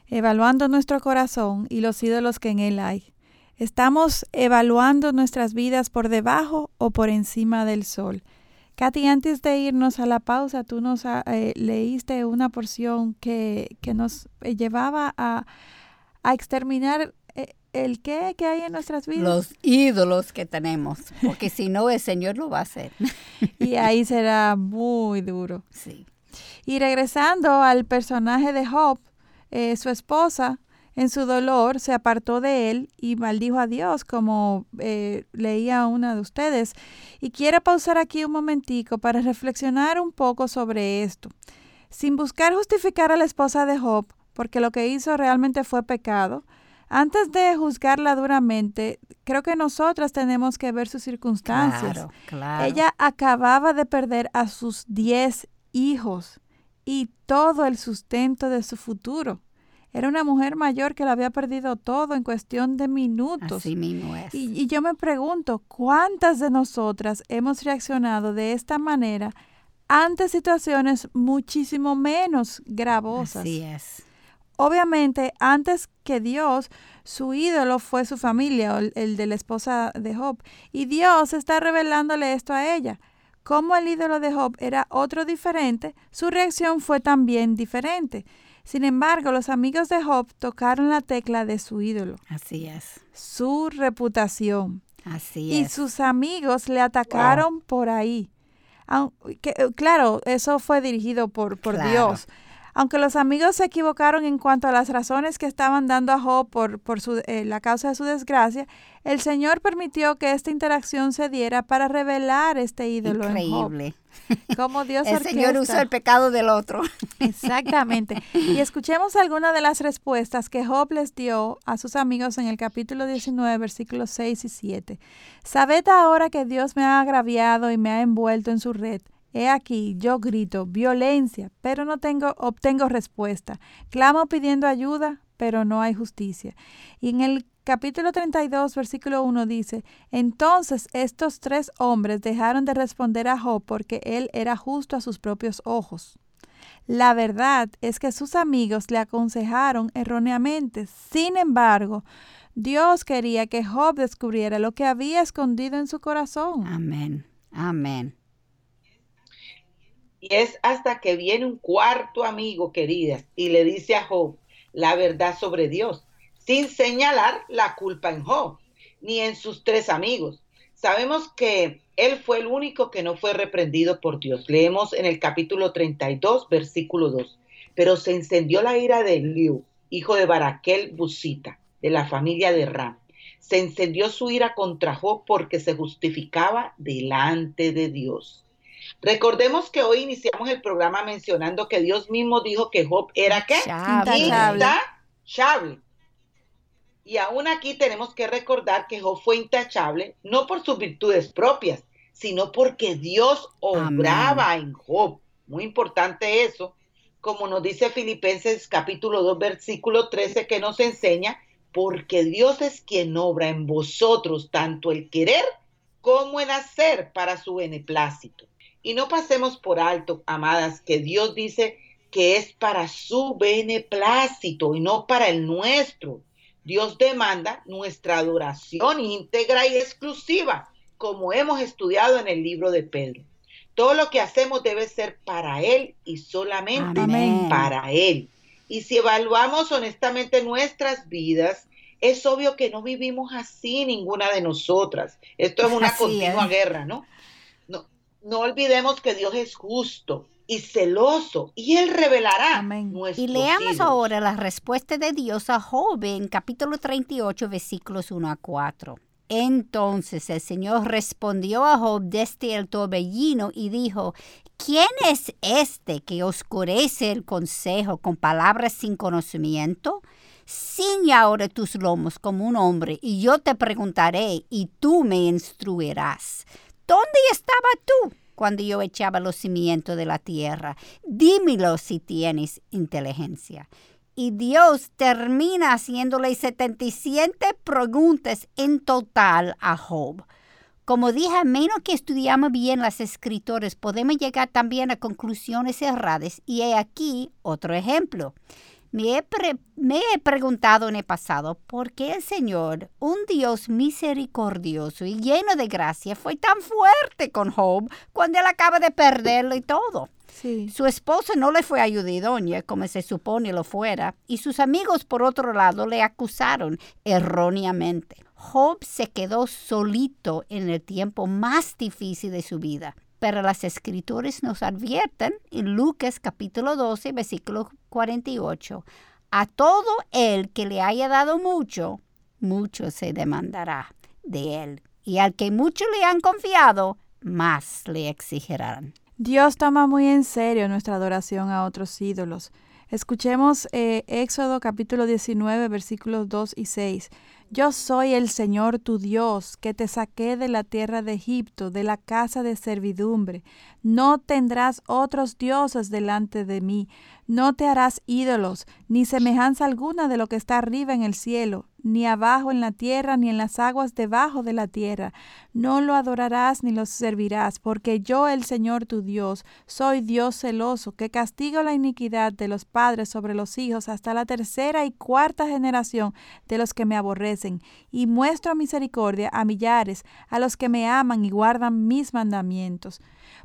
evaluando nuestro corazón y los ídolos que en él hay. ¿Estamos evaluando nuestras vidas por debajo o por encima del sol? Katy, antes de irnos a la pausa, tú nos ah, eh, leíste una porción que, que nos eh, llevaba a, a exterminar eh, el qué que hay en nuestras vidas. Los ídolos que tenemos, porque si no el Señor lo va a hacer. y ahí será muy duro. Sí. Y regresando al personaje de Job, eh, su esposa en su dolor se apartó de él y maldijo a Dios, como eh, leía una de ustedes. Y quiero pausar aquí un momentico para reflexionar un poco sobre esto. Sin buscar justificar a la esposa de Job, porque lo que hizo realmente fue pecado, antes de juzgarla duramente, creo que nosotras tenemos que ver sus circunstancias. Claro, claro. Ella acababa de perder a sus diez hijos y todo el sustento de su futuro. Era una mujer mayor que lo había perdido todo en cuestión de minutos. Así mismo es. Y, y yo me pregunto, ¿cuántas de nosotras hemos reaccionado de esta manera ante situaciones muchísimo menos gravosas? Así es. Obviamente, antes que Dios, su ídolo fue su familia, el, el de la esposa de Job. Y Dios está revelándole esto a ella. Como el ídolo de Job era otro diferente, su reacción fue también diferente. Sin embargo, los amigos de Job tocaron la tecla de su ídolo, Así es. su reputación. Así Y es. sus amigos le atacaron por ahí. Claro, eso fue dirigido por, por Claro. Dios. Aunque los amigos se equivocaron en cuanto a las razones que estaban dando a Job por, por su, eh, la causa de su desgracia, el Señor permitió que esta interacción se diera para revelar este ídolo en Job. Increíble. Cómo Dios El Señor usa el pecado del otro. Exactamente. Y escuchemos algunas de las respuestas que Job les dio a sus amigos en el capítulo 19, versículos 6 y 7. Sabed ahora que Dios me ha agraviado y me ha envuelto en su red. He aquí, yo grito, violencia, pero no tengo, obtengo respuesta. Clamo pidiendo ayuda, pero no hay justicia. Y en el capítulo 32, versículo 1 dice, entonces estos tres hombres dejaron de responder a Job porque él era justo a sus propios ojos. La verdad es que sus amigos le aconsejaron erróneamente. Sin embargo, Dios quería que Job descubriera lo que había escondido en su corazón. Amén. Amén. Y es hasta que viene un cuarto amigo, queridas, y le dice a Job la verdad sobre Dios, sin señalar la culpa en Job, ni en sus tres amigos. Sabemos que él fue el único que no fue reprendido por Dios. Leemos en el capítulo 32, versículo 2. Pero se encendió la ira de Eliú, hijo de Baraquel Busita, de la familia de Ram. Se encendió su ira contra Job porque se justificaba delante de Dios. Recordemos que hoy iniciamos el programa mencionando que Dios mismo dijo que Job era qué? Chable. Intachable. Intachable. Y aún aquí tenemos que recordar que Job fue intachable no por sus virtudes propias, sino porque Dios obraba en Job. Muy importante eso, como nos dice Filipenses capítulo 2 versículo 13 que nos enseña, porque Dios es quien obra en vosotros tanto el querer como el hacer para su beneplácito. Y no pasemos por alto, amadas, que Dios dice que es para su beneplácito y no para el nuestro. Dios demanda nuestra adoración íntegra y exclusiva, como hemos estudiado en el libro de Pedro. Todo lo que hacemos debe ser para Él y solamente Amén. para Él. Y si evaluamos honestamente nuestras vidas, es obvio que no vivimos así ninguna de nosotras. Esto es una Así continua es. guerra, ¿no? ¿No? Olvidemos que Dios es justo y celoso y Él revelará Amén. Y leamos ahora la respuesta de Dios a Job en capítulo 38, versículos 1 a 4. Entonces el Señor respondió a Job desde el torbellino y dijo, ¿quién es este que oscurece el consejo con palabras sin conocimiento? Ciñe ahora tus lomos como un hombre y yo te preguntaré y tú me instruirás. ¿Dónde estaba tú cuando yo echaba los cimientos de la tierra? Dímelo si tienes inteligencia. Y Dios termina haciéndole 77 preguntas en total a Job. Como dije, a menos que estudiamos bien las escrituras, podemos llegar también a conclusiones erradas. Y he aquí otro ejemplo. Me he, pre- me he preguntado en el pasado por qué el Señor, un Dios misericordioso y lleno de gracia, fue tan fuerte con Job cuando él acaba de perderlo y todo. Sí. Su esposa no le fue ayuda idónea, como se supone lo fuera, y sus amigos, por otro lado, le acusaron erróneamente. Job se quedó solito en el tiempo más difícil de su vida. Pero las escrituras nos advierten en Lucas capítulo 12, versículo 48, a todo el que le haya dado mucho, mucho se demandará de él. Y al que mucho le han confiado, más le exigirán. Dios toma muy en serio nuestra adoración a otros ídolos. Escuchemos eh, Éxodo capítulo 19 versículos 2 y 6. Yo soy el Señor tu Dios, que te saqué de la tierra de Egipto, de la casa de servidumbre. No tendrás otros dioses delante de mí, no te harás ídolos, ni semejanza alguna de lo que está arriba en el cielo, ni abajo en la tierra, ni en las aguas debajo de la tierra. No lo adorarás ni lo servirás, porque yo, el Señor tu Dios, soy Dios celoso, que castigo la iniquidad de los padres sobre los hijos hasta la tercera y cuarta generación de los que me aborrecen, y muestro misericordia a millares, a los que me aman y guardan mis mandamientos.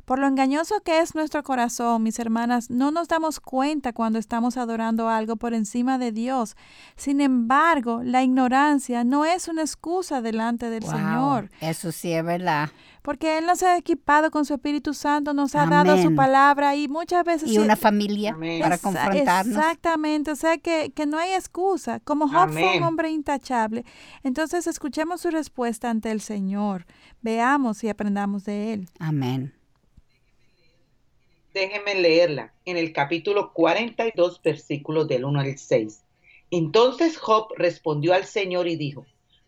Por lo engañoso que es nuestro corazón, mis hermanas, no nos damos cuenta cuando estamos adorando algo por encima de Dios. Sin embargo, la ignorancia no es una excusa delante del Wow, Señor, Eso sí es verdad. porque Él nos ha equipado con su Espíritu Santo, nos ha dado su palabra y muchas veces... Y una familia Amén. para confrontarnos. Exactamente, o sea que, que no hay excusa. Como Job fue un hombre intachable, entonces escuchemos su respuesta ante el Señor. Veamos y aprendamos de Él. Amén. Déjenme leerla en el capítulo 42, versículos del 1 al 6. Entonces Job respondió al Señor y dijo,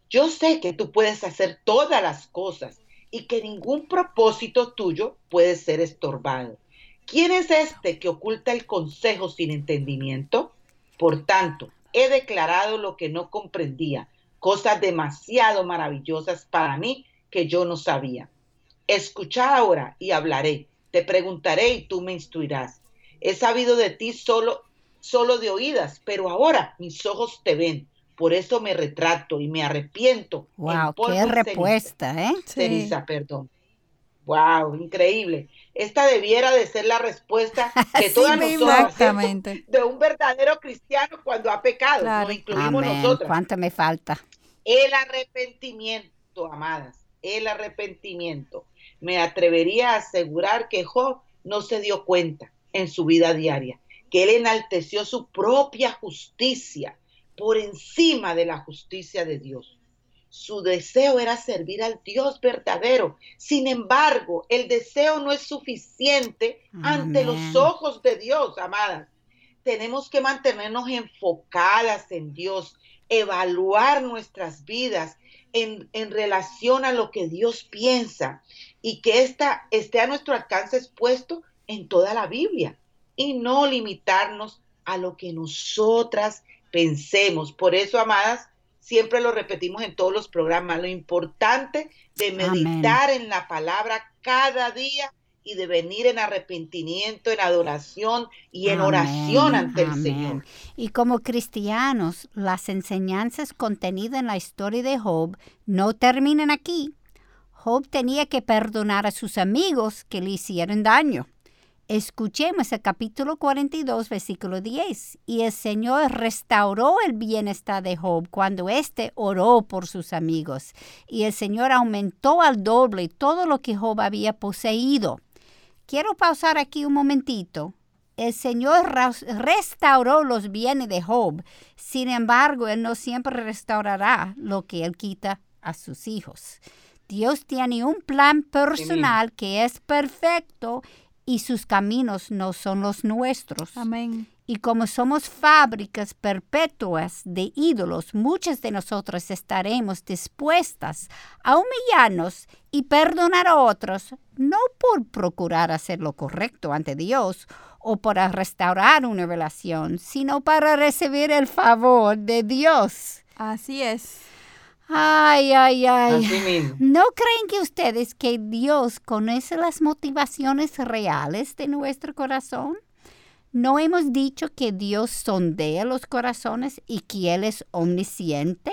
yo sé que tú puedes hacer todas las cosas y que ningún propósito tuyo puede ser estorbado. ¿Quién es este que oculta el consejo sin entendimiento? Por tanto, he declarado lo que no comprendía, cosas demasiado maravillosas para mí que yo no sabía. Escucha ahora y hablaré. Te preguntaré y tú me instruirás. He sabido de ti solo, solo de oídas, pero ahora mis ojos te ven. Por eso me retrato y me arrepiento. en Wow, qué ceniza. respuesta, ¿eh? Sí. Ceniza, perdón. Wow, increíble. Esta debiera de ser la respuesta de Así todas. Exactamente. de un verdadero cristiano cuando ha pecado. Claro. Nos incluimos Amén. nosotras. ¿Cuánto me falta? El arrepentimiento, amadas, el arrepentimiento. Me atrevería a asegurar que Job no se dio cuenta en su vida diaria, que él enalteció su propia justicia por encima de la justicia de Dios. Su deseo era servir al Dios verdadero. Sin embargo, el deseo no es suficiente ante los ojos de Dios, amadas. Tenemos que mantenernos enfocadas en Dios, evaluar nuestras vidas en, en relación a lo que Dios piensa y que esta esté a nuestro alcance expuesto en toda la Biblia y no limitarnos a lo que nosotras pensemos. Por eso, amadas, siempre lo repetimos en todos los programas, lo importante de meditar en la palabra cada día y de venir en arrepentimiento, en adoración y en Amén, oración ante el. Señor. Y como cristianos, las enseñanzas contenidas en la historia de Job no terminan aquí. Job tenía que perdonar a sus amigos que le hicieron daño. Escuchemos el capítulo 42, versículo 10. Y el Señor restauró el bienestar de Job cuando éste oró por sus amigos. Y el Señor aumentó al doble todo lo que Job había poseído. Quiero pausar aquí un momentito. El Señor restauró los bienes de Job. Sin embargo, Él no siempre restaurará lo que Él quita a sus hijos. Dios tiene un plan personal que es perfecto y sus caminos no son los nuestros. Amén. Y como somos fábricas perpetuas de ídolos, muchas de nosotros estaremos dispuestas a humillarnos y perdonar a otros, no por procurar hacer lo correcto ante Dios o para restaurar una relación, sino para recibir el favor de Dios. Así es. Ay, ay, ay. Así mismo. ¿No creen que ustedes que Dios conoce las motivaciones reales de nuestro corazón? ¿No hemos dicho que Dios sondea los corazones y que Él es omnisciente?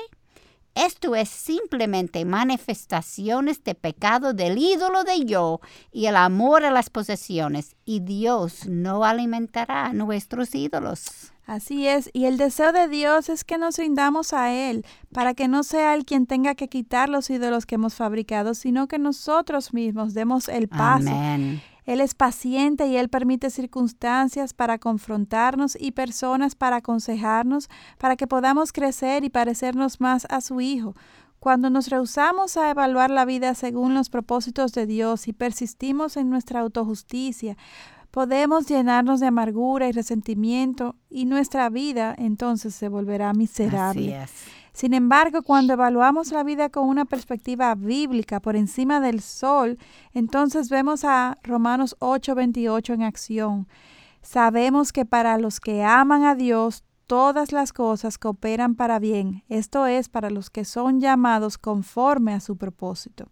Esto es simplemente manifestaciones de pecado del ídolo de yo y el amor a las posesiones, y Dios no alimentará nuestros ídolos. Así es, y el deseo de Dios es que nos rindamos a Él, para que no sea Él quien tenga que quitar los ídolos que hemos fabricado, sino que nosotros mismos demos el paso. Amén. Él es paciente y Él permite circunstancias para confrontarnos y personas para aconsejarnos, para que podamos crecer y parecernos más a su Hijo. Cuando nos rehusamos a evaluar la vida según los propósitos de Dios y persistimos en nuestra autojusticia, podemos llenarnos de amargura y resentimiento y nuestra vida entonces se volverá miserable. Así es. Sin embargo, cuando evaluamos la vida con una perspectiva bíblica por encima del sol, entonces vemos a Romanos 8:28 en acción. Sabemos que para los que aman a Dios, todas las cosas cooperan para bien, esto es, para los que son llamados conforme a su propósito.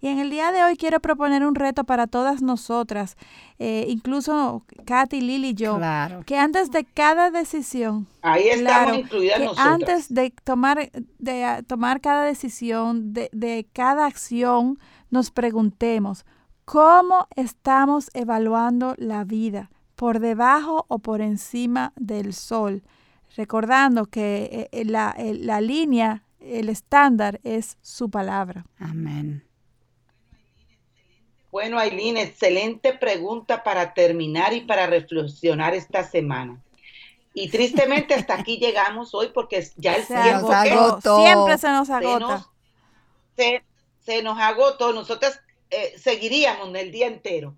Y en el día de hoy quiero proponer un reto para todas nosotras, eh, incluso Katy, Lili y yo, Claro. que antes de cada decisión, Ahí estamos Claro, incluidas que nosotras. antes de tomar, de ah, tomar cada decisión, de, de cada acción, nos preguntemos, ¿cómo estamos evaluando la vida? ¿Por debajo o por encima del sol? Recordando que eh, eh, la, eh, la línea, el estándar es su palabra. Amén. Bueno, Aileen, excelente pregunta para terminar y para reflexionar esta semana. Y tristemente hasta aquí llegamos hoy porque ya el Se tiempo agotó. que agotó. Siempre se nos se agota. nos, se, se nos agotó. Nosotras eh, seguiríamos el día entero.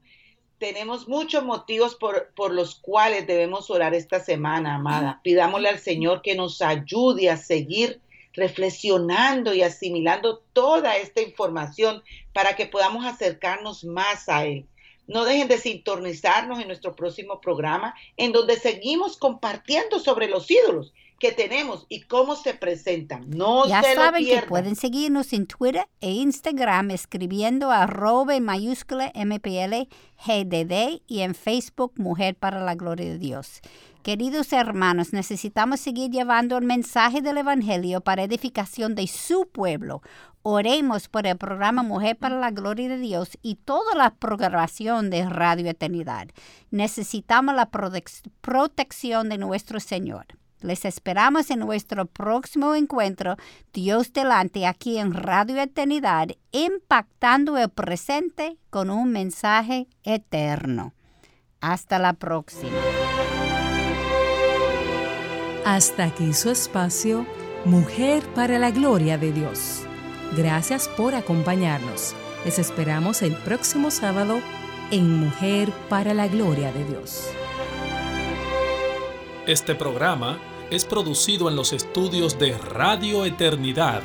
Tenemos muchos motivos por, por los cuales debemos orar esta semana, amada. Pidámosle al Señor que nos ayude a seguir reflexionando y asimilando toda esta información para que podamos acercarnos más a Él. No dejen de sintonizarnos en nuestro próximo programa, en donde seguimos compartiendo sobre los ídolos que tenemos y cómo se presentan. No Ya se lo saben que pueden seguirnos en Twitter e Instagram escribiendo arroba en mayúscula MPL GDD y en Facebook Mujer para la Gloria de Dios. Queridos hermanos, necesitamos seguir llevando el mensaje del Evangelio para edificación de su pueblo. Oremos por el programa Mujer para la Gloria de Dios y toda la programación de Radio Eternidad. Necesitamos la protec- protección de nuestro Señor. Les esperamos en nuestro próximo encuentro, Dios delante, aquí en Radio Eternidad, impactando el presente con un mensaje eterno. Hasta la próxima. Hasta aquí su espacio, Mujer para la Gloria de Dios. Gracias por acompañarnos. Les esperamos el próximo sábado en Mujer para la Gloria de Dios. Este programa es producido en los estudios de Radio Eternidad